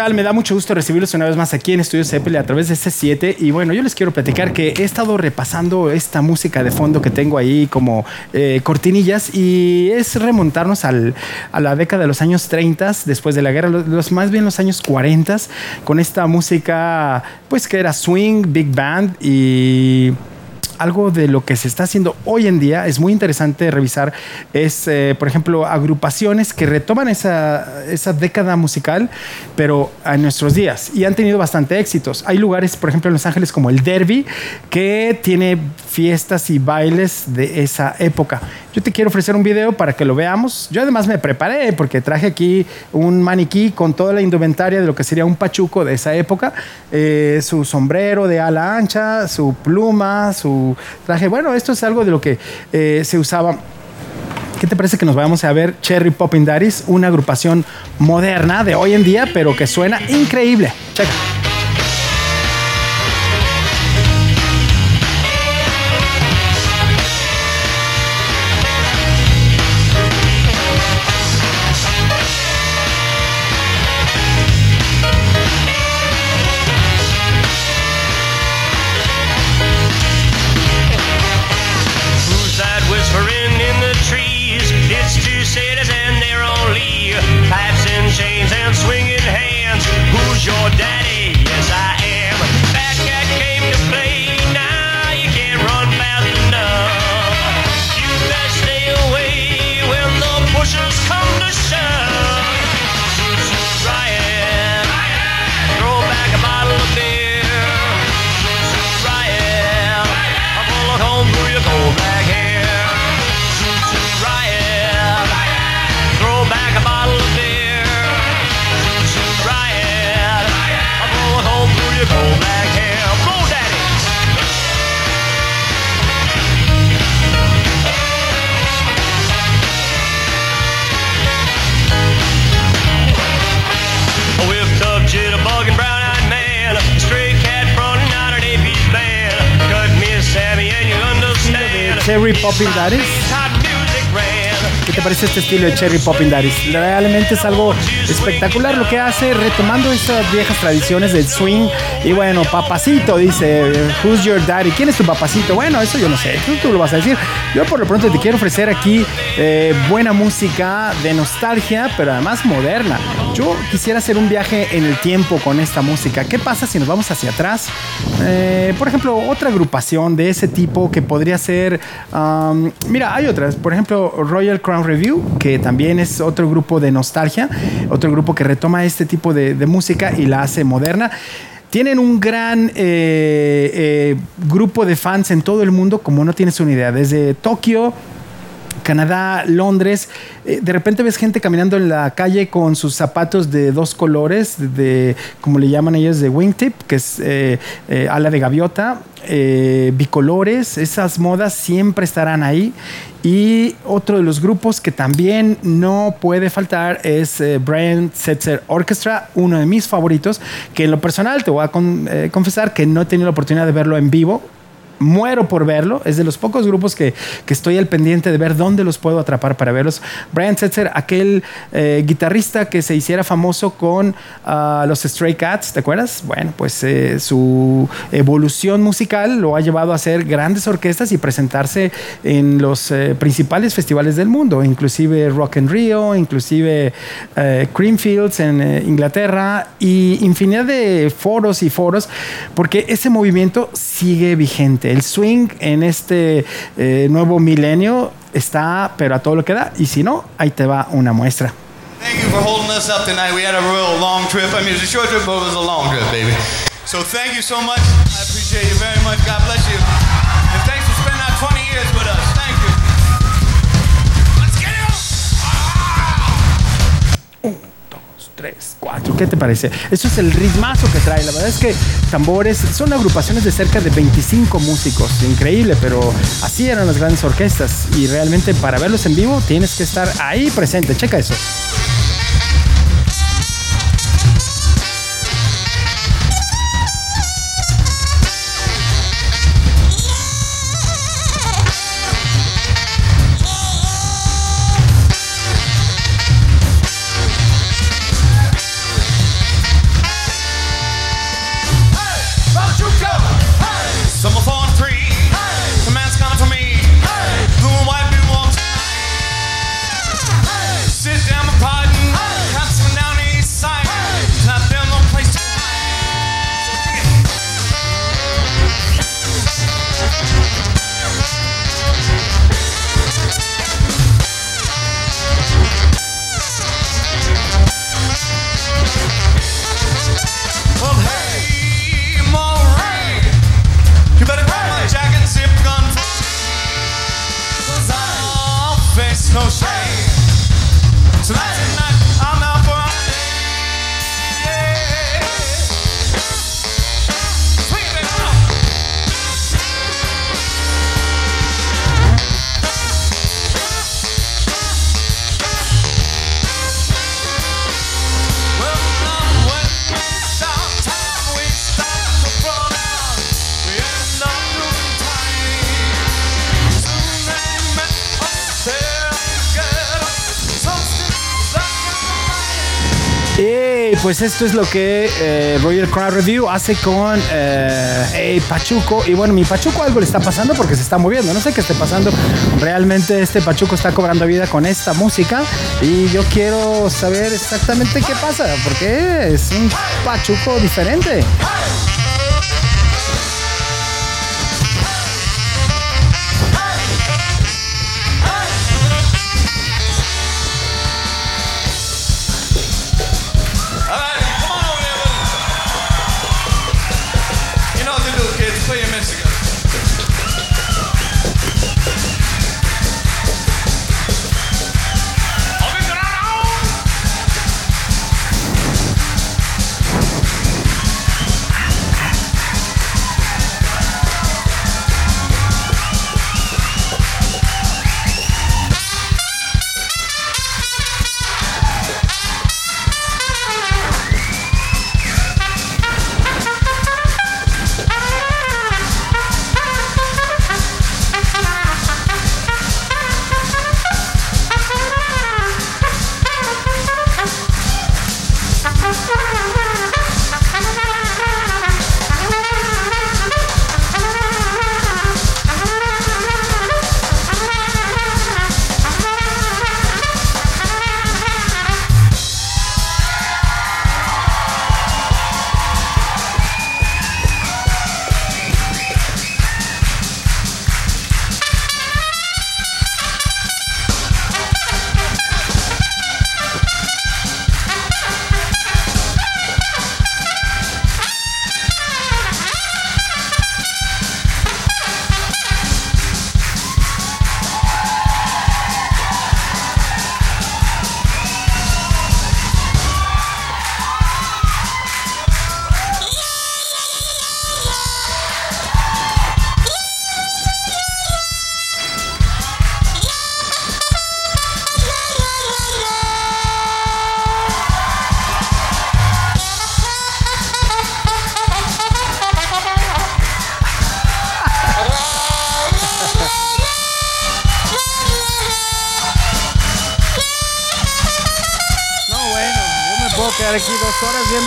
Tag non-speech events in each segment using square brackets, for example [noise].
Me da mucho gusto recibirlos una vez más aquí en Estudios Zeppelin a través de C7. Y bueno, yo les quiero platicar que he estado repasando esta música de fondo que tengo ahí como eh, cortinillas y es remontarnos al, a la década de los años 30, después de la guerra, los, más bien los años 40, con esta música pues que era swing, big band y algo de lo que se está haciendo hoy en día, es muy interesante revisar, es, eh, por ejemplo, agrupaciones que retoman esa, esa década musical, pero a nuestros días, y han tenido bastante éxitos. Hay lugares, por ejemplo, en Los Ángeles como el Derby, que tiene fiestas y bailes de esa época. Yo te quiero ofrecer un video para que lo veamos. Yo además me preparé porque traje aquí un maniquí con toda la indumentaria de lo que sería un pachuco de esa época, eh, su sombrero de ala ancha, su pluma, su traje. Bueno, esto es algo de lo que eh, se usaba. ¿Qué te parece que nos vayamos a ver Cherry Poppin' Daddies, una agrupación moderna de hoy en día, pero que suena increíble? Checa. Cherry Popping Daddies. ¿Qué te parece este estilo de Cherry Popping Daddies? Realmente es algo espectacular lo que hace, retomando estas viejas tradiciones del swing. Y bueno, papacito, dice, Who's your daddy? ¿Quién es tu papacito? Bueno, eso yo no sé, tú, tú lo vas a decir. Yo por lo pronto te quiero ofrecer aquí eh, buena música de nostalgia, pero además moderna. Yo quisiera hacer un viaje en el tiempo con esta música. ¿Qué pasa si nos vamos hacia atrás? Eh, por ejemplo, otra agrupación de ese tipo que podría ser... mira, hay otras. Por ejemplo, Royal Crown Review, que también es otro grupo de nostalgia, otro grupo que retoma este tipo de, música y la hace moderna. Tienen un gran eh, eh, grupo de fans en todo el mundo, como no tienes una idea. Desde Tokio, Canadá, Londres, eh, de repente ves gente caminando en la calle con sus zapatos de dos colores, de, como le llaman ellos, de wingtip, que es eh, eh, ala de gaviota, bicolores, esas modas siempre estarán ahí. Y otro de los grupos que también no puede faltar es Brian Setzer Orchestra, uno de mis favoritos, que en lo personal te voy a confesar que no he tenido la oportunidad de verlo en vivo muero por verlo. Es de los pocos grupos que, que, estoy al pendiente de ver dónde los puedo atrapar para verlos. Brian Setzer, aquel eh, guitarrista que se hiciera famoso con ah, los Stray Cats, ¿te acuerdas? Bueno, pues eh, su evolución musical lo ha llevado a hacer grandes orquestas y presentarse en los eh, principales festivales del mundo, inclusive Rock and Rio, inclusive Creamfields en Inglaterra y infinidad de foros y foros, porque ese movimiento sigue vigente el swing en este eh, nuevo milenio está, pero a todo lo que da. Y si no, ahí te va una muestra. Thank you for holding us up tonight. We had a real long trip. I mean, it was a short trip, but it was a long trip, baby. So thank you so much. I appreciate you very much. God bless you. 3, 4. ¿Qué te parece? Eso es el ritmazo que trae. La verdad es que tambores son agrupaciones de cerca de 25 músicos. Increíble, pero así eran las grandes orquestas. Y realmente para verlos en vivo tienes que estar ahí presente. Checa eso. Pues esto es lo que eh, Roger Review hace con eh, Pachuco. Y bueno, mi Pachuco algo le está pasando porque se está moviendo. No sé qué esté pasando. Realmente este Pachuco está cobrando vida con esta música. Y yo quiero saber exactamente qué pasa. Porque es un Pachuco diferente.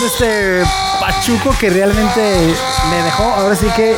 Este Pachuco que realmente me dejó. Ahora sí que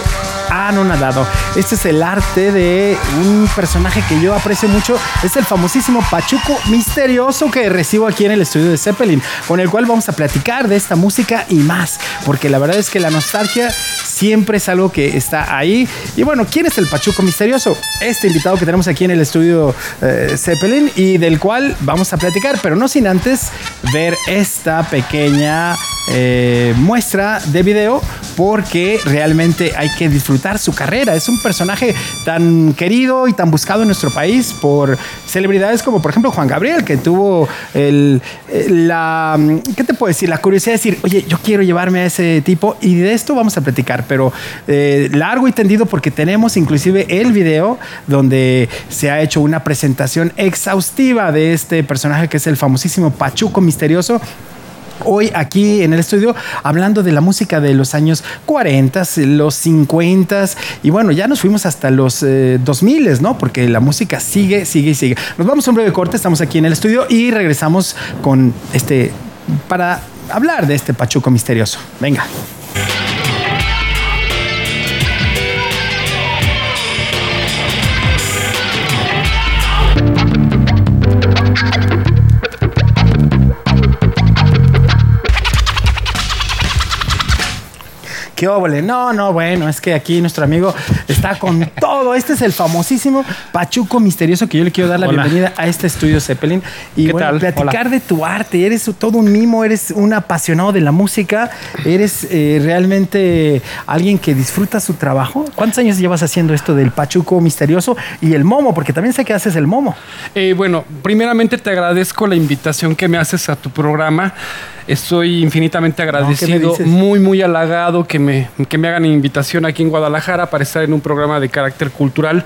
anonadado. Este es el arte de un personaje que yo aprecio mucho. Es el famosísimo Pachuco misterioso que recibo aquí en el estudio de Zeppelin, con el cual vamos a platicar de esta música y más, porque la verdad es que la nostalgia siempre es algo que está ahí. Y bueno, ¿quién es el Pachuco misterioso? Este invitado que tenemos aquí en el estudio eh, Zeppelin y del cual vamos a platicar, pero no sin antes ver esta pequeña eh, muestra de video porque realmente hay que disfrutar su carrera. Es un personaje tan querido y tan buscado en nuestro país por celebridades como por ejemplo Juan Gabriel, que tuvo el, la, ¿qué te puedo decir? La curiosidad de decir, oye, yo quiero llevarme a ese tipo y de esto vamos a platicar, pero eh, largo y tendido porque tenemos inclusive el video donde se ha hecho una presentación exhaustiva de este personaje que es el famosísimo Pachuco Misterioso hoy aquí en el estudio hablando de la música de los años 40, los 50 y bueno, ya nos fuimos hasta los 2000, eh, ¿no? Porque la música sigue, sigue y sigue. Nos vamos a un breve corte, estamos aquí en el estudio y regresamos con este para hablar de este Pachuco misterioso. Venga. ¿Qué óvole? No, no, bueno, es que aquí nuestro amigo está con todo. Este es el famosísimo Pachuco Misterioso que yo le quiero dar la bienvenida a este estudio Zeppelin. Y bueno, platicar de tu arte. Eres todo un mimo, eres un apasionado de la música, eres eh, realmente alguien que disfruta su trabajo. ¿Cuántos años llevas haciendo esto del Pachuco Misterioso y el Momo? Porque también sé que haces el Momo. Eh, bueno, primeramente te agradezco la invitación que me haces a tu programa. Estoy infinitamente agradecido, muy, muy halagado que me, que me hagan invitación aquí en Guadalajara para estar en un programa de carácter cultural,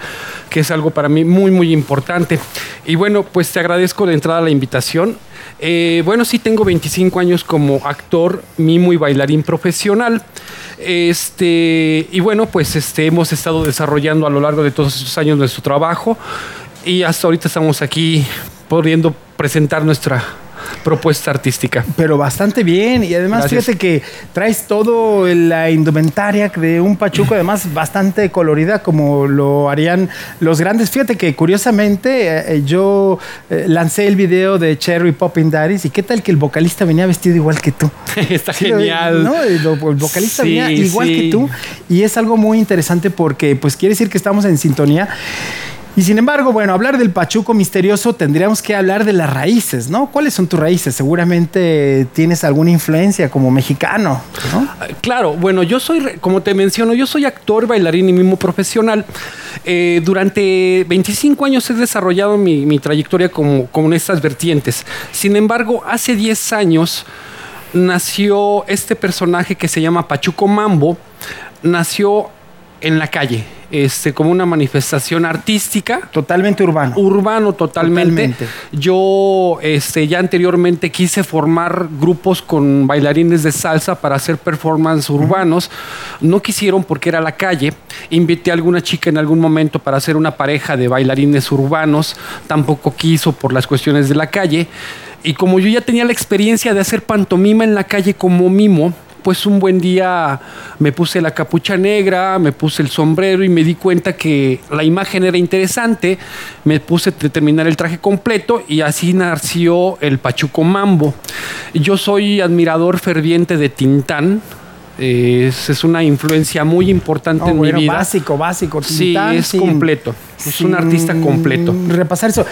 que es algo para mí muy, muy importante. Y bueno, pues te agradezco de entrada la invitación. Eh, bueno, sí tengo 25 años como actor, mimo y bailarín profesional. Este, y bueno, pues este, hemos estado desarrollando a lo largo de todos estos años nuestro trabajo y hasta ahorita estamos aquí pudiendo presentar nuestra propuesta artística. Pero bastante bien. Y además, fíjate que traes todo la indumentaria de un Pachuco, además bastante colorida, como lo harían los grandes. Fíjate que curiosamente eh, eh, yo eh, lancé el video de Cherry Popping Daddies y qué tal que el vocalista venía vestido igual que tú. [laughs] Está genial. ¿no? El, vocalista venía igual que tú. Y es algo muy interesante porque pues quiere decir que estamos en sintonía. Y sin embargo, bueno, hablar del Pachuco misterioso tendríamos que hablar de las raíces, ¿no? ¿Cuáles son tus raíces? Seguramente tienes alguna influencia como mexicano, ¿no? Claro, bueno, yo soy, como te menciono, yo soy actor, bailarín y mismo profesional. Eh, durante 25 años he desarrollado mi, trayectoria como, con estas vertientes. Sin embargo, hace 10 años nació este personaje que se llama Pachuco Mambo. Nació en la calle, este, como una manifestación artística. Totalmente urbano. Urbano, totalmente. Yo este, ya anteriormente quise formar grupos con bailarines de salsa para hacer performance urbanos. No quisieron porque era la calle. Invité a alguna chica en algún momento para hacer una pareja de bailarines urbanos. Tampoco quiso por las cuestiones de la calle. Y como yo ya tenía la experiencia de hacer pantomima en la calle como mimo, pues un buen día me puse la capucha negra, me puse el sombrero y me di cuenta que la imagen era interesante, me puse a terminar el traje completo y así nació el Pachuco Mambo. Yo soy admirador ferviente de Tintán, es, una influencia muy importante en mi vida. Básico, básico. sí, es completo. es un artista completo. Repasar eso.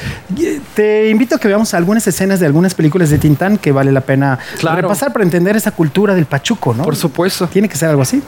Te invito a que veamos algunas escenas de algunas películas de Tintán que vale la pena repasar para entender esa cultura del pachuco, ¿no? Por supuesto. Tiene que ser algo así.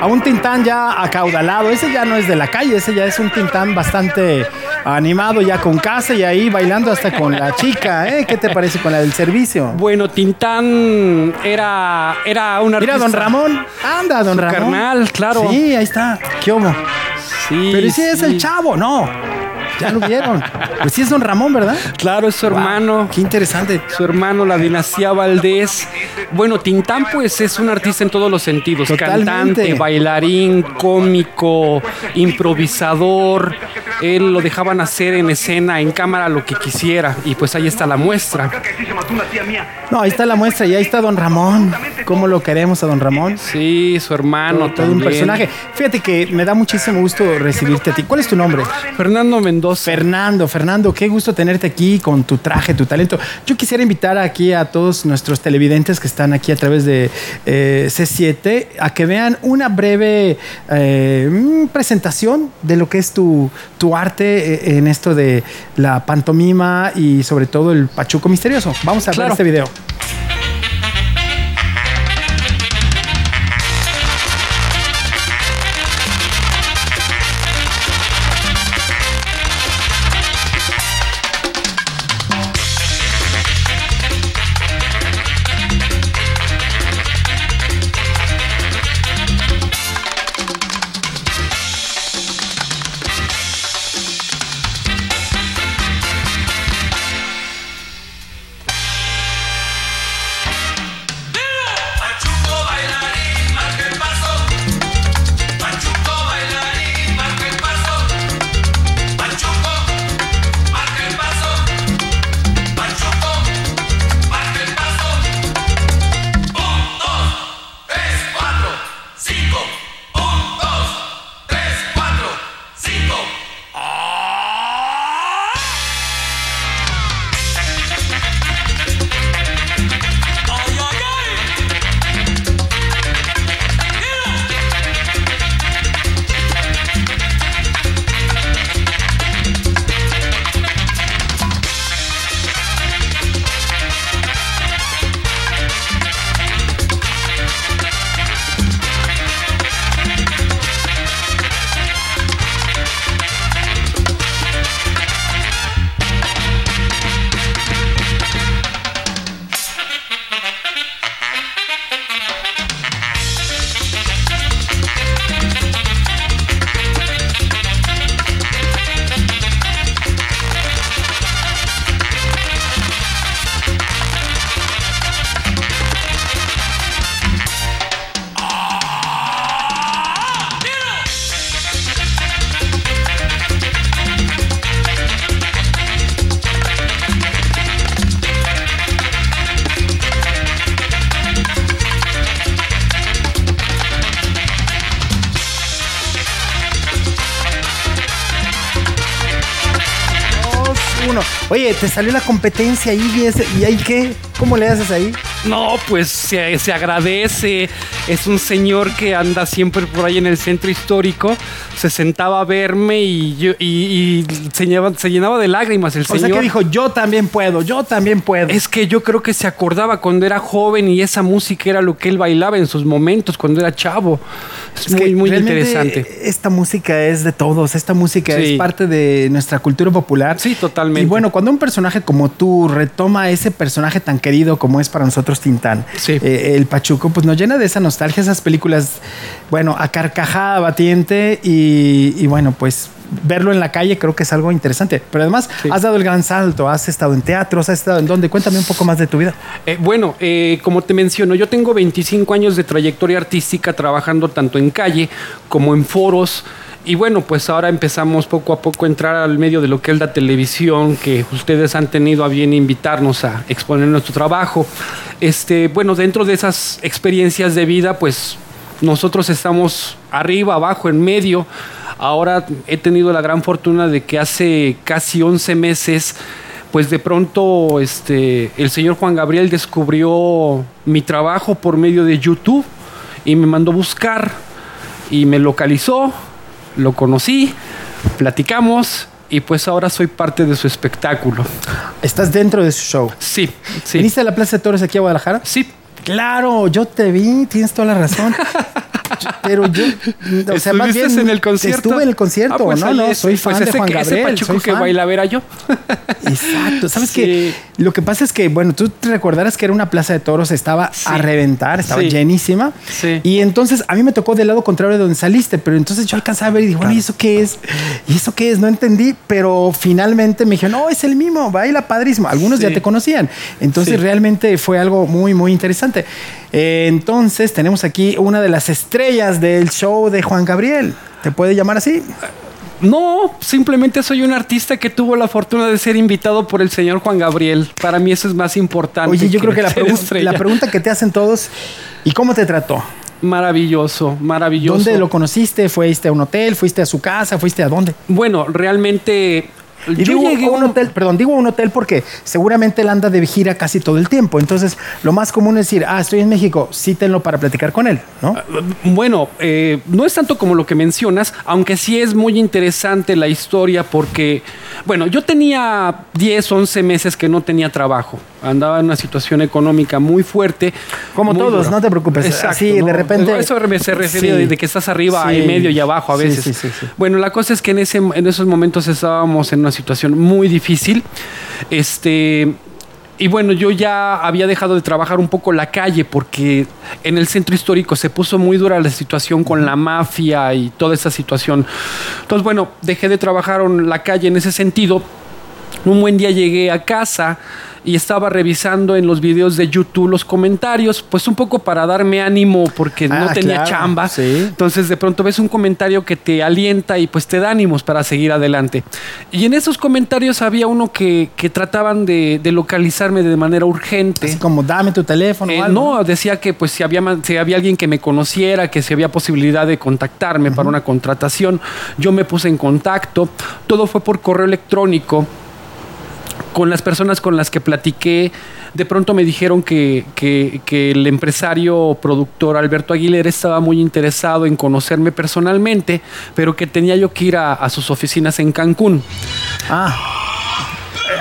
A, un Tintán ya acaudalado. Ese ya no es de la calle, ese ya es un Tintán bastante animado, ya con casa y ahí bailando hasta con la chica. ¿eh? ¿Qué te parece con la del servicio? Bueno, Tintán era, era un artista. Mira, don Ramón. Anda, don Ramón. Carnal, claro. Sí, ahí está. ¿Qué homo? Sí. Pero si es el chavo, no. Ya lo vieron. Pues sí es don Ramón, ¿verdad? Claro, es su hermano. Qué interesante. Su hermano, la dinastía Valdés. Bueno, Tintán, pues es un artista en todos los sentidos. Cantante, bailarín, cómico, improvisador. Él lo dejaban hacer en escena, en cámara, lo que quisiera. Y pues ahí está la muestra. No, ahí está la muestra y ahí está don Ramón. ¿Cómo lo queremos a don Ramón? Sí, su hermano. Todo, todo un personaje. Fíjate que me da muchísimo gusto recibirte a ti. ¿Cuál es tu nombre? Fernando Mendoza. Fernando, Fernando, qué gusto tenerte aquí con tu traje, tu talento. Yo quisiera invitar aquí a todos nuestros televidentes que están aquí a través de eh, C7 a que vean una breve eh, mm, presentación de lo que es tu, tu arte eh, en esto de la pantomima y sobre todo el pachuco misterioso. Vamos a ver este video. Te salió la competencia y, y ahí qué? ¿Cómo le haces ahí? No, pues se, se, agradece. Es un señor que anda siempre por ahí en el centro histórico. Se sentaba a verme y, yo, y, se, llenaba, se, llenaba, de lágrimas el señor. O sea que dijo, yo también puedo, yo también puedo. Es que yo creo que se acordaba cuando era joven y esa música era lo que él bailaba en sus momentos cuando era chavo. Es, muy, muy interesante. Esta música es de todos. Esta música es parte de nuestra cultura popular. Sí, totalmente. Y bueno, cuando un personaje como tú retoma ese personaje tan querido como es para nosotros Tintán, eh, el Pachuco, pues nos llena de esa nostalgia, esas películas, bueno, a carcajada batiente y, bueno, pues verlo en la calle creo que es algo interesante. Pero además has dado el gran salto, has estado en teatros, has estado en dónde. Cuéntame un poco más de tu vida. Eh, bueno, eh, como te menciono, yo tengo 25 años de trayectoria artística trabajando tanto en calle como en foros. Y bueno, pues ahora empezamos poco a poco a entrar al medio de lo que es la televisión, que ustedes han tenido a bien invitarnos a exponer nuestro trabajo. Este, bueno, dentro de esas experiencias de vida, pues nosotros estamos arriba, abajo, en medio. Ahora he tenido la gran fortuna de que hace casi 11 meses, pues de pronto este, el señor Juan Gabriel descubrió mi trabajo por medio de YouTube y me mandó buscar y me localizó lo conocí, platicamos y pues ahora soy parte de su espectáculo. ¿Estás dentro de su show? Sí, sí. ¿Viniste a la Plaza de Toros aquí a Guadalajara? Sí. Claro, yo te vi, tienes toda la razón. [laughs] pero yo, o sea, más bien en el concierto. Estuve en el concierto, ah, pues no, no, soy pues fan de Juan Gabriel. Ese soy que baila ver a yo. Exacto, sabes que lo que pasa es que, bueno, tú te recordarás que era una plaza de toros, estaba a reventar, estaba llenísima. Y entonces a mí me tocó del lado contrario de donde saliste, pero entonces yo alcanzaba a ver y dije, bueno, ¿y eso qué es? ¿Y eso qué es? No entendí, pero finalmente me dijeron, no, es el mismo, baila padrísimo. Algunos ya te conocían. Entonces realmente fue algo muy, muy interesante. Eh, entonces tenemos aquí una de las estrellas del show de Juan Gabriel. ¿Te puede llamar así? No, simplemente soy un artista que tuvo la fortuna de ser invitado por el señor Juan Gabriel. Para mí eso es más importante. Oye, yo creo que la, [laughs] la pregunta que te hacen todos, ¿y cómo te trató? Maravilloso, maravilloso. ¿Dónde lo conociste? ¿Fuiste a un hotel? ¿Fuiste a su casa? ¿Fuiste a dónde? Bueno, realmente y digo un hotel, perdón, digo un hotel porque seguramente él anda de gira casi todo el tiempo. Entonces, lo más común es decir, ah, estoy en México, cítenlo para platicar con él, ¿no? Ah, bueno, eh, no es tanto como lo que mencionas, aunque sí es muy interesante la historia porque, bueno, yo tenía 10, 11 meses que no tenía trabajo. Andaba en una situación económica muy fuerte. Como todos, no te preocupes. Exacto, Así, de repente. Eso se refiere de que estás arriba y medio y abajo a veces. bueno, la cosa es que en, ese, en esos momentos estábamos en una situación muy difícil. Este, y bueno, yo ya había dejado de trabajar un poco la calle porque en el centro histórico se puso muy dura la situación con la mafia y toda esa situación. Entonces, bueno, dejé de trabajar en la calle en ese sentido. Un buen día llegué a casa y estaba revisando en los videos de YouTube los comentarios, pues un poco para darme ánimo porque no ah, tenía chamba. Entonces de pronto ves un comentario que te alienta y pues te da ánimos para seguir adelante. Y en esos comentarios había uno que, que trataban de, localizarme de manera urgente. Así como dame tu teléfono. Eh, no, decía que pues si había, si había alguien que me conociera, que si había posibilidad de contactarme para una contratación, yo me puse en contacto. Todo fue por correo electrónico con las personas con las que platiqué, de pronto me dijeron que, el empresario productor Alberto Aguilera estaba muy interesado en conocerme personalmente, pero que tenía yo que ir a, sus oficinas en Cancún. Ah.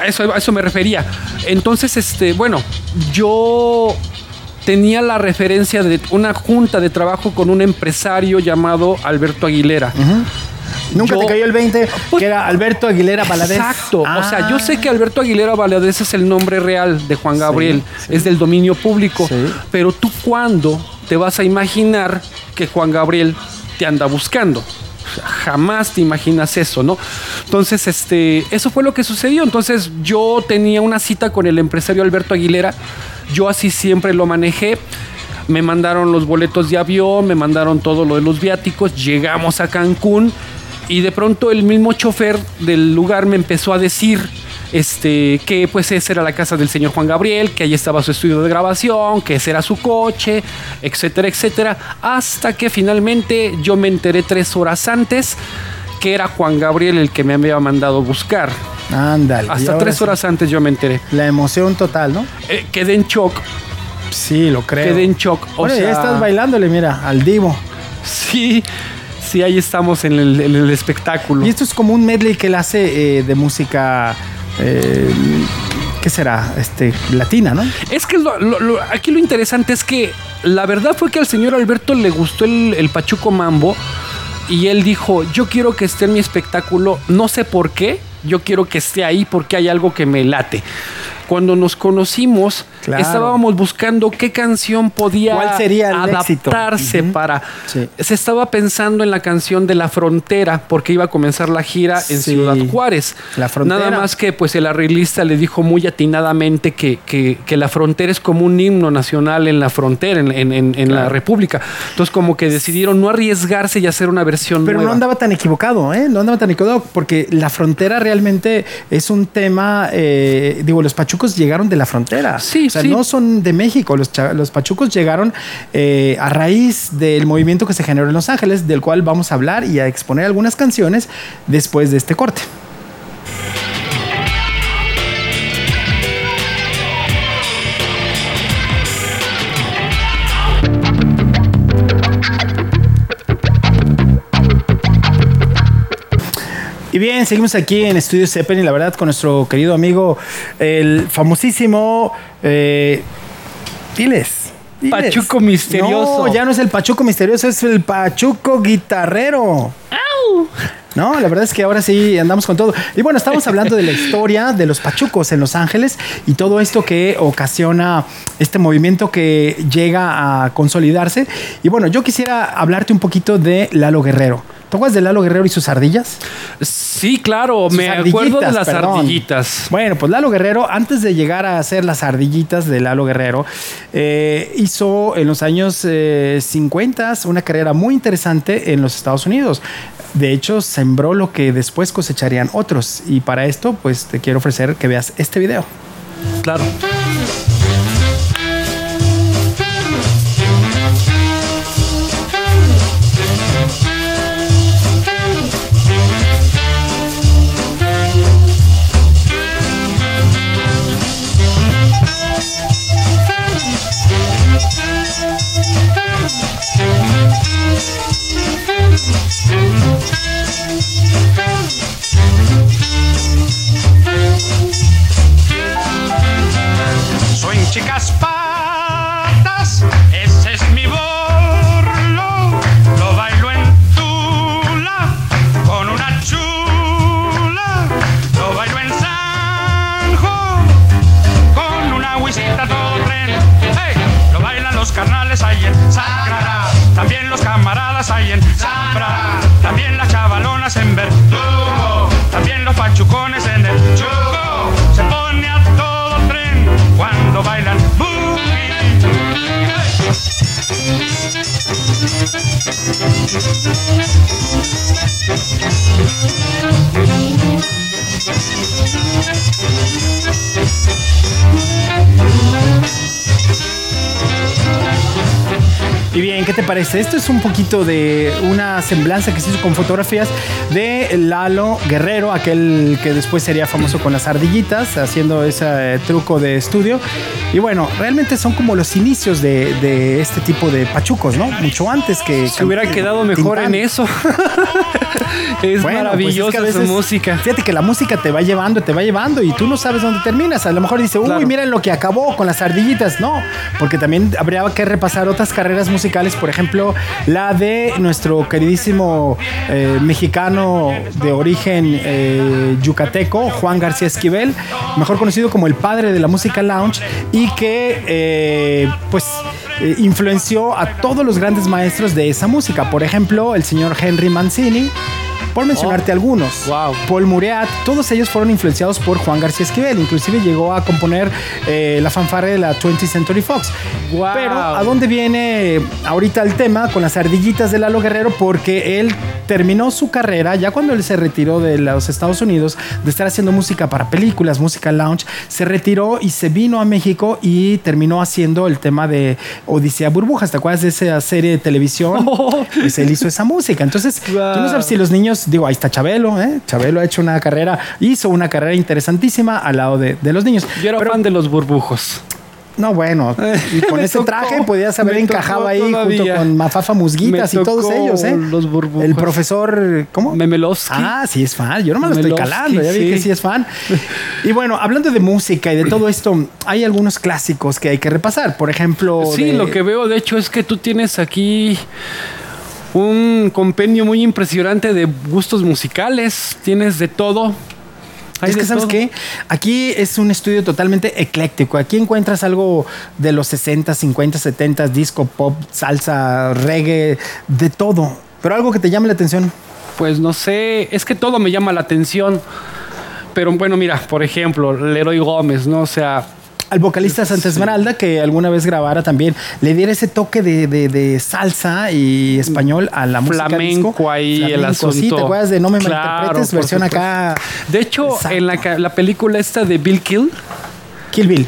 Eso, a eso me refería. Entonces, este, bueno, yo tenía la referencia de una junta de trabajo con un empresario llamado Alberto Aguilera. Nunca te cayó el 20, pues, que era Alberto Aguilera Valadez. Exacto. O sea, yo sé que Alberto Aguilera Valadez es el nombre real de Juan Gabriel, es del dominio público. Pero tú, ¿cuándo te vas a imaginar que Juan Gabriel te anda buscando? jamás te imaginas eso, ¿no? Entonces, este, eso fue lo que sucedió. Entonces, yo tenía una cita con el empresario Alberto Aguilera. Yo así siempre lo manejé. Me mandaron los boletos de avión, me mandaron todo lo de los viáticos. Llegamos a Cancún y de pronto el mismo chofer del lugar me empezó a decir este, que pues esa era la casa del señor Juan Gabriel, que ahí estaba su estudio de grabación, que ese era su coche, etcétera, etcétera, hasta que finalmente yo me enteré tres horas antes que era Juan Gabriel el que me había mandado buscar. Ándale. Hasta tres horas antes yo me enteré. La emoción total, ¿no? Eh, quedé en shock. Sí, lo creo. Quedé en shock. O sea, ya estás bailándole, mira, al divo. Sí, sí, ahí estamos en el, espectáculo. Y esto es como un medley que él hace eh, de música. Eh, ¿Qué será? Este, latina, ¿no? Es que aquí lo interesante es que la verdad fue que al señor Alberto le gustó el, el Pachuco Mambo y él dijo, yo quiero que esté en mi espectáculo, no sé por qué, yo quiero que esté ahí porque hay algo que me late cuando nos conocimos, estábamos buscando qué canción podía adaptarse para. Se estaba pensando en la canción de La Frontera, porque iba a comenzar la gira en Ciudad Juárez. La Frontera. Nada más que pues el arreglista le dijo muy atinadamente que, que, La Frontera es como un himno nacional en la frontera, en, la República. Entonces, como que decidieron no arriesgarse y hacer una versión Pero no andaba tan equivocado, ¿eh? No andaba tan equivocado, porque La Frontera realmente es un tema, eh, digo, los Pachucos llegaron de la frontera. Sí, o sea, no son de México. Los, los pachucos llegaron eh, a raíz del movimiento que se generó en Los Ángeles, del cual vamos a hablar y a exponer algunas canciones después de este corte. Y bien, seguimos aquí en Estudio Zeppelin, la verdad, con nuestro querido amigo, el famosísimo. Eh, diles. Pachuco misterioso. No, ya no es el Pachuco misterioso, es el Pachuco guitarrero. ¡Au! No, la verdad es que ahora sí andamos con todo. Y bueno, estamos hablando de la historia de los pachucos en Los Ángeles y todo esto que ocasiona este movimiento que llega a consolidarse. Y bueno, yo quisiera hablarte un poquito de Lalo Guerrero. ¿Te acuerdas de Lalo Guerrero y sus ardillas? Sí, claro, me acuerdo de las ardillitas. Bueno, pues Lalo Guerrero, antes de llegar a hacer las ardillitas de Lalo Guerrero, eh, hizo en los años 50 eh, una carrera muy interesante en los Estados Unidos. De hecho, sembró lo que después cosecharían otros. Y para esto, pues te quiero ofrecer que veas este video. Claro. Bien, ¿qué te parece? Esto es un poquito de una semblanza que se hizo con fotografías de Lalo Guerrero, aquel que después sería famoso con las ardillitas, haciendo ese truco de estudio. Y bueno, realmente son como los inicios de, este tipo de pachucos, ¿no? Mucho antes que... Se hubiera quedado mejor en eso. [laughs] es pues maravillosa su música. Fíjate que la música te va llevando, te va llevando y tú no sabes dónde terminas. A lo mejor dice, uy, miren lo que acabó con las ardillitas. No, porque también habría que repasar otras carreras musicales por ejemplo, la de nuestro queridísimo eh, mexicano de origen eh, yucateco, Juan García Esquivel, mejor conocido como el padre de la música lounge, y que eh, pues influenció a todos los grandes maestros de esa música. Por ejemplo, el señor Henry Mancini, por mencionarte oh, algunos. Paul Muriat, todos ellos fueron influenciados por Juan García Esquivel. Inclusive llegó a componer eh, la fanfarra de la 20th Century Fox. Pero ¿a dónde viene ahorita el tema con las ardillitas de Lalo Guerrero? Porque él terminó su carrera ya cuando él se retiró de los Estados Unidos de estar haciendo música para películas, música lounge, se retiró y se vino a México y terminó haciendo el tema de Odisea Burbujas. ¿Te acuerdas de esa serie de televisión? Oh. [laughs] Pues él hizo esa música. Entonces, tú no sabes si los niños digo, ahí está Chabelo, ¿eh? Chabelo ha hecho una carrera, hizo una carrera interesantísima al lado de, de los niños. Yo era Pero- fan de los burbujos. No, bueno, [laughs] y con ese traje podías haber encajado ahí junto con Mafafa Musguitas y todos ellos, ¿eh? los burbujos. El profesor, ¿cómo? Memelowski. Ah, sí es fan. Yo no me lo estoy calando. Ya vi sí. que sí es fan. [laughs] Y bueno, hablando de música y de todo esto, hay algunos clásicos que hay que repasar. Por ejemplo, Sí, de- lo que veo de hecho es que tú tienes aquí un compendio muy impresionante de gustos musicales. Tienes de todo. Hay Es que, ¿sabes todo. qué? Aquí es un estudio totalmente ecléctico. Aquí encuentras algo de los 60, 50, 70, disco, pop, salsa, reggae, de todo. Pero algo que te llame la atención. Pues no sé, es que todo me llama la atención. Pero bueno, mira, por ejemplo, Leroy Gómez, ¿no? O sea, Al vocalista Santa Esmeralda, que alguna vez grabara también, le diera ese toque de, de- de salsa y español a la música Flamenco disco. ahí, el Flamenco, Sí, asunto. ¿te acuerdas de No me Claro, malinterpretes? Versión supuesto. acá. de hecho, Exacto. en la, la película esta de Bill Kill, Kill Bill.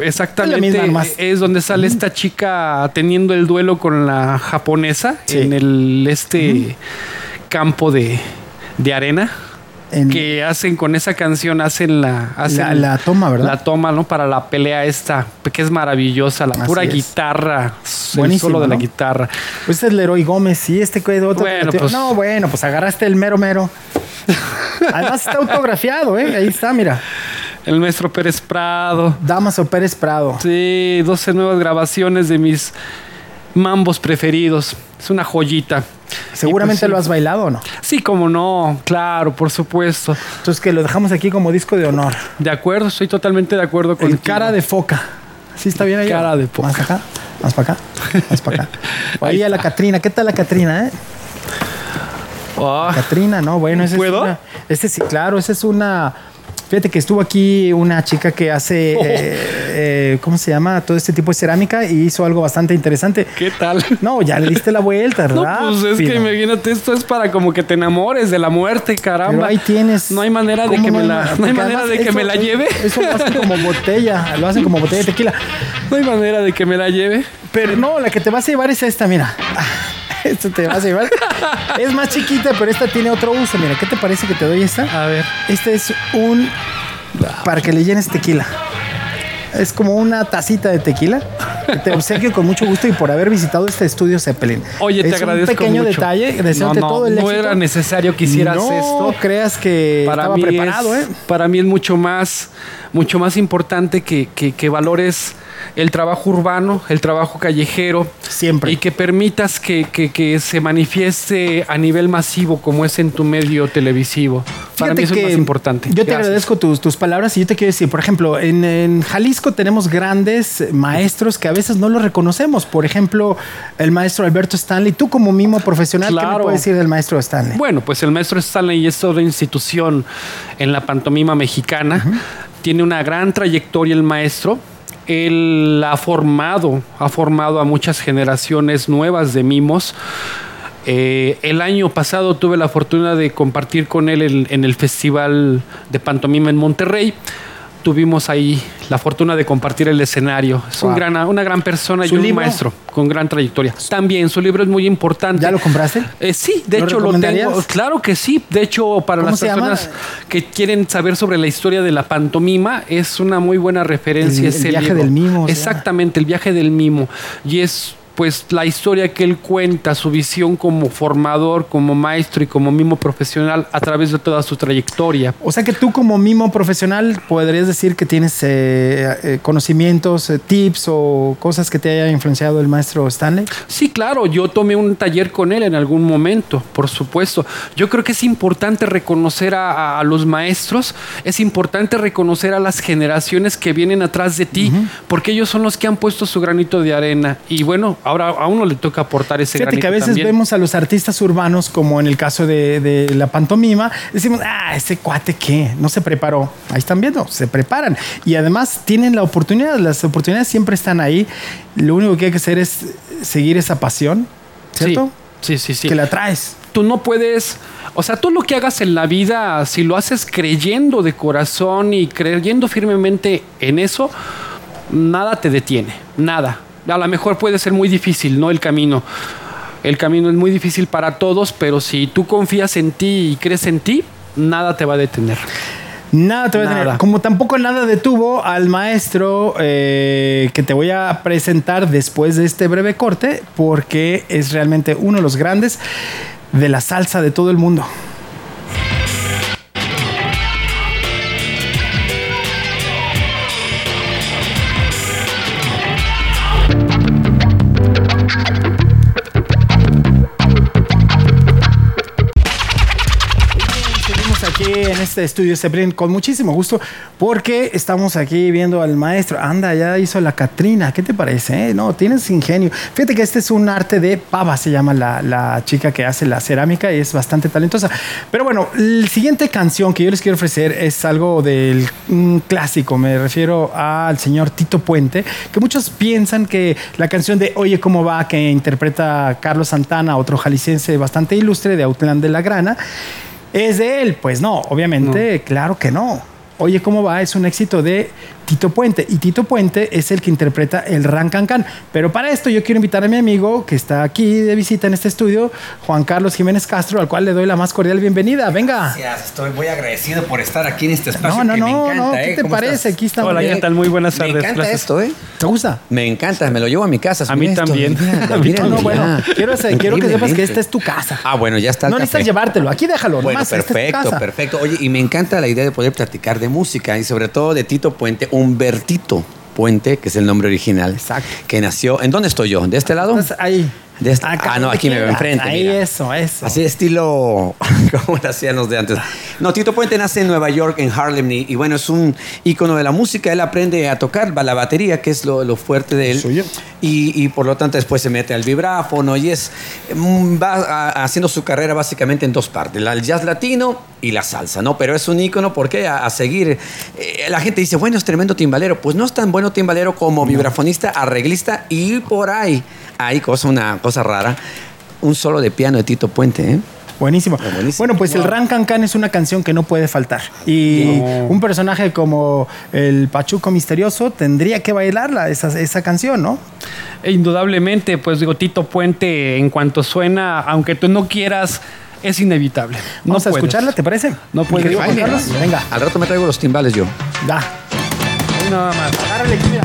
Es exactamente, es donde sale esta chica teniendo el duelo con la japonesa Sí. en el este campo de, de arena. En- que hacen con esa canción, hacen la, hacen La- la toma, ¿verdad? La toma, ¿no? Para la pelea esta, que es maravillosa, la Así pura es. guitarra, el Buenísimo, solo de la guitarra. Pues este es Leroy Gómez, sí, este que otro. Bueno, pues- No, bueno, pues agarraste el mero mero. [laughs] Además está autografiado, ¿eh? Ahí está, mira. El maestro Pérez Prado. Damaso Pérez Prado. Sí, 12 nuevas grabaciones de mis mambos preferidos. Es una joyita. Seguramente pues sí. lo has bailado o no. Sí, como no, claro, por supuesto. Entonces que lo dejamos aquí como disco de honor. De acuerdo, estoy totalmente de acuerdo con El cara de foca. ¿Sí está bien ahí? Cara de foca. Más acá, más para acá, más para acá. [laughs] Ahí a la Catrina. ¿Qué tal la Catrina, eh? Ah, Catrina, no, bueno, ese ¿Puedo? es una. Este sí, claro, esa es una. Fíjate que estuvo aquí una chica que hace, [laughs] Oh. eh, eh, ¿cómo se llama? Todo este tipo de cerámica y hizo algo bastante interesante. ¿Qué tal? [laughs] No, ya le diste la vuelta, No, ¿verdad? pues es que imagínate, esto es para como que te enamores de la muerte, caramba. Pero ahí tienes. No hay manera de ¿Cómo que me la, no hay manera de que eso- me la lleve. Eso lo hacen como [laughs] botella, lo hacen como botella de tequila. No hay manera de que me la lleve. Pero no, la que te vas a llevar es esta, mira. Esta te vas a llevar. Es más chiquita, pero esta tiene otro uso. Mira, ¿qué te parece que te doy esta? A ver. Este es un. para que le llenes tequila. Es como una tacita de tequila. que Te obsequio con mucho gusto y por haber visitado este estudio Zeppelin. Oye, te es agradezco un pequeño mucho. detalle. No, no, todo el no éxito. era necesario que hicieras no esto. creas que estaba mí preparado, es, ¿eh? Para mí es mucho más, mucho más importante que, que- que valores el trabajo urbano, el trabajo callejero. Siempre. Y que permitas que, que- que se manifieste a nivel masivo como es en tu medio televisivo. para mí eso es más importante. Yo te Gracias. agradezco tus, tus palabras y yo te quiero decir, por ejemplo, en, en Jalisco tenemos grandes maestros que a veces no los reconocemos. Por ejemplo, el maestro Alberto Stanley. Tú como mimo profesional, ¿qué me puedes decir del maestro Stanley? Bueno, pues el maestro Stanley es toda institución en la pantomima mexicana. Tiene una gran trayectoria el maestro. Él ha formado, ha formado a muchas generaciones nuevas de mimos. Eh, el año pasado tuve la fortuna de compartir con él en, en el Festival de Pantomima en Monterrey. Tuvimos ahí la fortuna de compartir el escenario. Es un gran, una gran persona y ¿Su un libro? maestro con gran trayectoria. También su libro es muy importante. ¿Ya lo compraste? Eh, sí, de ¿Lo hecho lo tengo. Claro que sí. De hecho, para ¿Cómo las llama? personas que quieren saber sobre la historia de la pantomima, es una muy buena referencia El- el ese viaje libro. del mimo, Exactamente, el viaje del mimo. Y es pues la historia que él cuenta, su visión como formador, como maestro y como mimo profesional a través de toda su trayectoria. O sea que tú como mimo profesional podrías decir que tienes eh, eh, conocimientos, eh, tips o cosas que te haya influenciado el maestro Stanley. Sí, claro, yo tomé un taller con él en algún momento, por supuesto. Yo creo que es importante reconocer a, los maestros, es importante reconocer a las generaciones que vienen atrás de ti, porque ellos son los que han puesto su granito de arena. Y bueno, ahora a uno le toca aportar ese Fíjate que a veces también. vemos a los artistas urbanos, como en el caso de, de la pantomima, decimos, ah, ese cuate qué, no se preparó. Ahí están viendo, se preparan. Y además tienen la oportunidad, las oportunidades siempre están ahí. Lo único que hay que hacer es seguir esa pasión, ¿cierto? Sí, sí, sí. sí. Que la traes. tú no puedes, o sea, tú lo que hagas en la vida, si lo haces creyendo de corazón y creyendo firmemente en eso, nada te detiene, nada. A lo mejor puede ser muy difícil, ¿no? El camino. El camino es muy difícil para todos, pero si tú confías en ti y crees en ti, nada te va a detener. Nada te va a detener. Como tampoco nada detuvo al maestro eh, que te voy a presentar después de este breve corte, porque es realmente uno de los grandes de la salsa de todo el mundo. Este estudio Sebrin con muchísimo gusto porque estamos aquí viendo al maestro. Anda, ya hizo la Catrina. ¿Qué te parece? Eh? No, tienes ingenio. Fíjate que este es un arte de pava, se llama la, la chica que hace la cerámica y es bastante talentosa. Pero bueno, la siguiente canción que yo les quiero ofrecer es algo del clásico. Me refiero al señor Tito Puente, que muchos piensan que la canción de Oye, ¿cómo va? que interpreta Carlos Santana, otro jalisciense bastante ilustre de Autlán de la Grana ¿Es de él? Pues no, obviamente, claro que no. Oye, ¿cómo va? Es un éxito de Tito Puente. Y Tito Puente es el que interpreta el Ran Can Can. Pero para esto yo quiero invitar a mi amigo que está aquí de visita en este estudio, Juan Carlos Jiménez Castro, al cual le doy la más cordial bienvenida. Venga. Gracias, estoy muy agradecido por estar aquí en este espacio. No, no, que no, me encanta, no. ¿Qué ¿eh? te ¿Cómo parece? estás? Aquí estamos. Hola, ¿qué tal? Muy buenas tardes. Me encanta Gracias. esto, ¿eh? ¿Te gusta? Me encanta, me lo llevo a mi casa. A mí esto, también. mira, [laughs] A mí mira, No, no, bueno, quiero, quiero que sepas que esta es tu casa. Ah, bueno, ya está. no café. necesitas llevártelo. Aquí déjalo. Bueno, nomás, esta es tu perfecto, casa. perfecto. Oye, y me encanta la idea de poder platicar de música y sobre todo de Tito Puente, Humbertito Puente, que es el nombre original. Exacto. Que nació. ¿En dónde estoy yo? ¿De este lado? Entonces, ahí. De este- Acá ah, no, donde aquí me veo enfrente. Ahí, mira. eso, eso. Así estilo, [laughs] como lo hacían los de antes. No, Tito Puente nace en Nueva York, en Harlem, y, y bueno, es un ícono de la música. Él aprende a tocar la batería, que es lo, lo fuerte de él. Suyo. Y, y por lo tanto después se mete al vibráfono y es mm, va a- haciendo su carrera básicamente en dos partes, el jazz latino y la salsa, ¿no? Pero es un ícono porque a, a seguir. eh, la gente dice, bueno, es tremendo timbalero. Pues no es tan bueno timbalero como vibrafonista, arreglista y por ahí hay cosa, una cosa rara. Un solo de piano de Tito Puente, ¿eh? Buenísimo. Ah, buenísimo. Bueno, pues el Ran Can Can es una canción que no puede faltar. Y un personaje como el Pachuco Misterioso tendría que bailarla, esa, esa canción, ¿no? E indudablemente, pues digo, Tito Puente, en cuanto suena, aunque tú no quieras, es inevitable. No Vamos a puedes. escucharla, ¿te parece? No puedes. venga, Al rato me traigo los timbales yo. da. Ahí Nada más. Agárrale aquí, mira.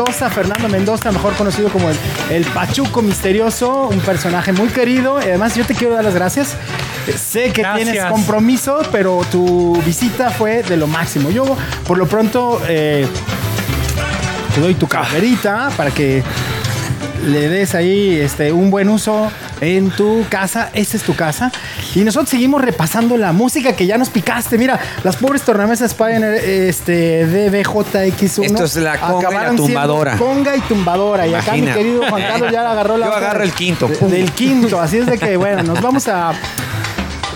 Mendoza. Fernando Mendoza, mejor conocido como el, el Pachuco Misterioso. Un personaje muy querido. Y además, yo te quiero dar las gracias. Sé que Gracias. tienes compromiso, pero tu visita fue de lo máximo. Yo, por lo pronto, eh, te doy tu cajerita para que le des ahí este, un buen uso en tu casa. Esta es tu casa. Y nosotros seguimos repasando la música que ya nos picaste. Mira, las pobres tornamesas Pioneer este, DBJX1. Esto es la conga y la tumbadora. Conga y tumbadora. Y acá mi querido Juan Carlos ya agarró la. Yo agarro el quinto. de- del quinto. Así es de que, bueno, nos vamos a.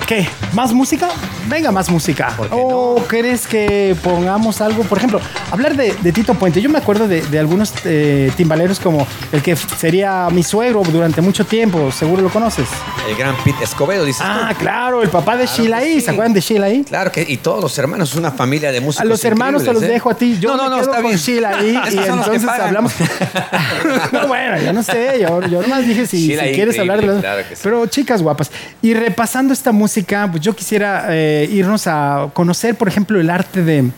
¿Qué? ¿Más música? Venga, más música. ¿Por qué ¿O crees que pongamos algo? Por ejemplo, hablar de, de Tito Puente. Yo me acuerdo de, de algunos eh, timbaleros como el que sería mi suegro durante mucho tiempo. Seguro lo conoces. El gran Pete Escobedo, dices Ah, tú. claro, el papá de Sheila ahí. sí. ¿Se acuerdan de Sheila? Claro que, y todos los hermanos, es una familia de músicos. A los hermanos te los ¿eh? dejo a ti. Yo no, no, me no, quedo está con bien. Sheila [laughs] y los entonces hablamos. [laughs] no, bueno, yo no sé. Yo, yo nomás dije si, Sheila quieres hablar de claro sí. Pero chicas guapas. Y repasando esta música, pues yo quisiera eh, irnos a conocer, por ejemplo, el arte de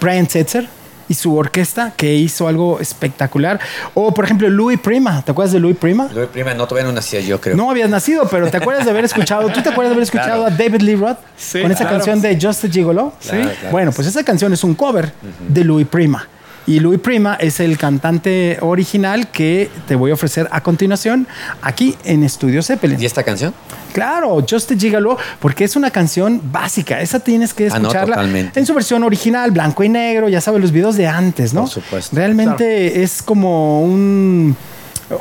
Brian Setzer y su orquesta que hizo algo espectacular. O, por ejemplo, Louis Prima. ¿Te acuerdas de Louis Prima? Luego, prima, no, todavía no nacía yo, creo. No habías nacido, pero ¿te acuerdas de haber escuchado? ¿Tú te acuerdas de haber escuchado Claro. a David Lee Roth Sí, con esa claro. canción de Just a Gigolo? Claro, claro. Bueno, pues esa canción es un cover de Louis Prima. Y Louis Prima es el cantante original que te voy a ofrecer a continuación aquí en Estudio Zeppelin. ¿Y esta canción? Claro, Just a Gigolo, porque es una canción básica. Esa tienes que Ah, no, escucharla en su versión original, blanco y negro, ya sabes, los videos de antes, ¿no? Por supuesto. Realmente es como un,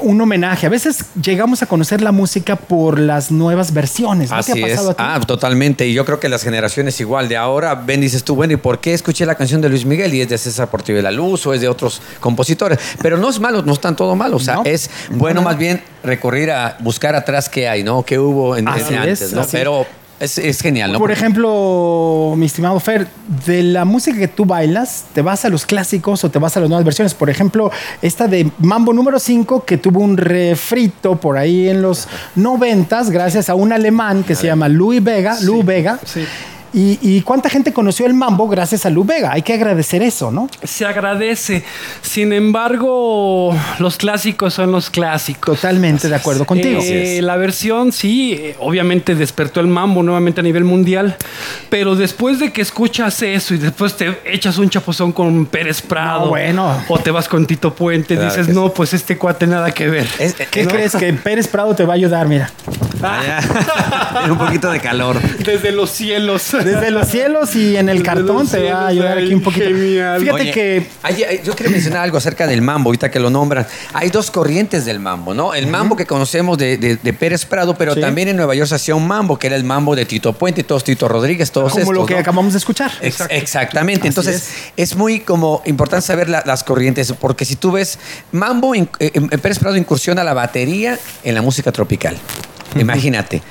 un homenaje. A veces llegamos a conocer la música por las nuevas versiones. ¿No te Así ha es. pasado a ti? Ah, totalmente. Y yo creo que las generaciones igual de ahora ven, dices tú, bueno, ¿y por qué escuché la canción de Luis Miguel? Y es de César Portillo de la Luz o es de otros compositores. Pero no es malo, no están todo mal. O sea, No. es bueno No, no. más bien recurrir a buscar atrás qué hay, ¿no? ¿Qué hubo en, Así en es, antes, ¿no? Pero es, es genial, ¿no? Por ejemplo, mi estimado Fer, de la música que tú bailas, ¿te vas a los clásicos o te vas a las nuevas versiones? Por ejemplo, esta de Mambo número 5, que tuvo un refrito por ahí en los noventas, gracias a un alemán que se llama Louis Vega, Lou Vega. sí. Y, y cuánta gente conoció el mambo gracias a Lou Vega. Hay que agradecer eso, ¿no? Se agradece. Sin embargo, los clásicos son los clásicos. Totalmente de acuerdo contigo. Eh, la versión sí, eh, obviamente despertó el mambo nuevamente a nivel mundial, pero después de que escuchas eso y después te echas un chapuzón con Pérez Prado, No, bueno. o te vas con Tito Puente, Claro dices, no, pues este cuate nada que ver. Es- ¿Qué ¿no? crees que Pérez Prado te va a ayudar? Mira, [laughs] Tiene un poquito de calor. Desde los cielos. Desde los cielos y en el cartón te va a ayudar ay, aquí un poquito. genial. Fíjate Oye, que hay- hay- yo quería mencionar algo acerca del mambo, ahorita que lo nombran. Hay dos corrientes del mambo, ¿no? El mambo que conocemos de, de- de Pérez Prado, pero Sí. también en Nueva York se hacía un mambo, que era el mambo de Tito Puente y todos Tito Rodríguez, todos como estos, lo que ¿no? acabamos de escuchar. Ex- exactamente. Así Entonces, es. muy como importante saber la- las corrientes, porque si tú ves, Mambo, in- eh, eh, Pérez Prado incursiona la batería en la música tropical. Imagínate.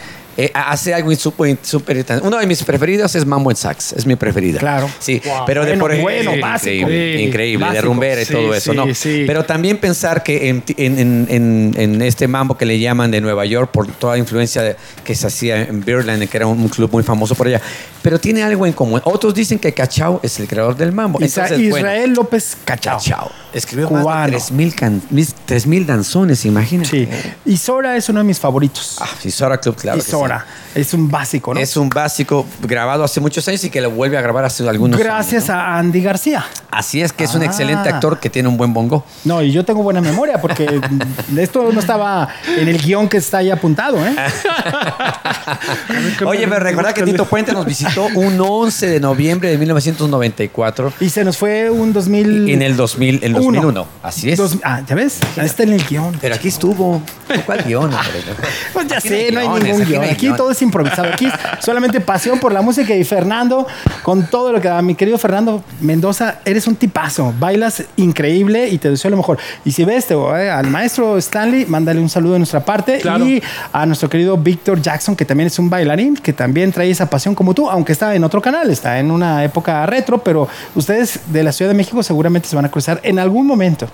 Eh, hace algo súper súper Uno de mis preferidos es Mambo en Sax, es mi preferida. Claro. Sí, Wow. pero de por ejemplo, bueno, básico. increíble, Sí, increíble, de rumbera y Sí, todo eso, sí, ¿no? sí. Pero también pensar que en, en- en- en- en este mambo que le llaman de Nueva York, por toda la influencia de- que se hacía en Birdland, que era un, un club muy famoso por allá, pero tiene algo en común. Otros dicen que Cachao es el creador del mambo. Isa- Entonces, bueno, Israel López Cachao. Cachao. Escribió Cubano. más de 3.000 can- mis- 3.000 danzones, imagínate. Sí. Isora es uno de mis favoritos. Ah, Isora Club, claro. que sí. Isora. Es un básico, ¿no? Es un básico grabado hace muchos años y que lo vuelve a grabar hace algunos Gracias años. a Andy García. Así es que es un Ah. excelente actor que tiene un buen bongo. No, y yo tengo buena memoria porque [laughs] esto no estaba en el guion que está ahí apuntado, ¿eh? [laughs] Oye, me recordar que Tito Puente nos visitó un 11 de noviembre de 1994 Y se nos fue un 2000. en el 2000, en 2001. Así es. Dos- ah, ¿ya ves? Ahí está en el guion. Pero aquí estuvo. ¿Cuál guion? hombre? [laughs] Pues ya Aquí sé, no hay guiones, ningún aquí no guion. hay Aquí guion. todo es improvisado. Aquí es solamente pasión por la música y Fernando, con todo lo que da. Mi querido Fernando Mendoza, eres un tipazo. Bailas increíble y te deseo lo mejor. Y si ves te voy, eh, al maestro Stanley, mándale un saludo de nuestra parte. Claro. Y a nuestro querido Víctor Jackson, que también es un bailarín, que también trae esa pasión como tú, aunque está en otro canal, está en una época retro, pero ustedes de la Ciudad de México seguramente se van a cruzar en algún momento.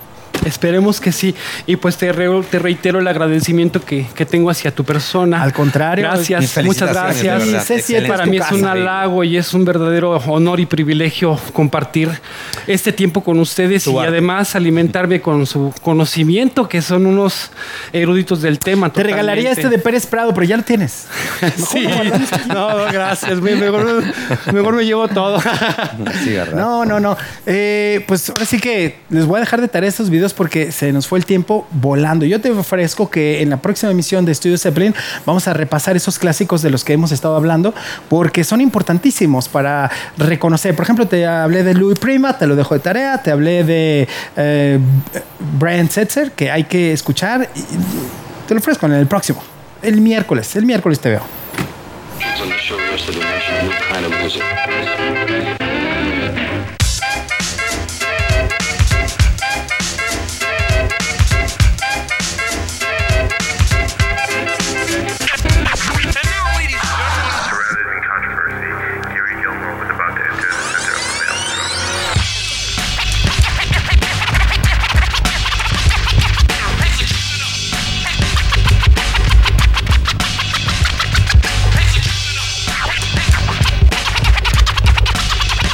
Esperemos que sí. Y pues te, re- te reitero el agradecimiento que, que tengo hacia tu persona. Al contrario, Gracias, muchas gracias. Para mí es un halago y es un verdadero honor y privilegio compartir este tiempo con ustedes Tu y arte. además alimentarme con su conocimiento, que son unos eruditos del tema. Te regalaría este de Pérez Prado, pero ya lo tienes. [laughs] Sí, no, gracias. me- Mejor, mejor me llevo todo. No, no, no. Eh, pues ahora sí que les voy a dejar de tarea estos videos porque se nos fue el tiempo volando. Yo te ofrezco que en la próxima emisión de Estudio Zeppelin vamos a repasar esos clásicos de los que hemos estado hablando porque son importantísimos para reconocer. Por ejemplo, te hablé de Louis Prima, te lo dejo de tarea. Te hablé de eh, Brian Setzer, que hay que escuchar. te lo ofrezco en el próximo. El miércoles. El miércoles te veo.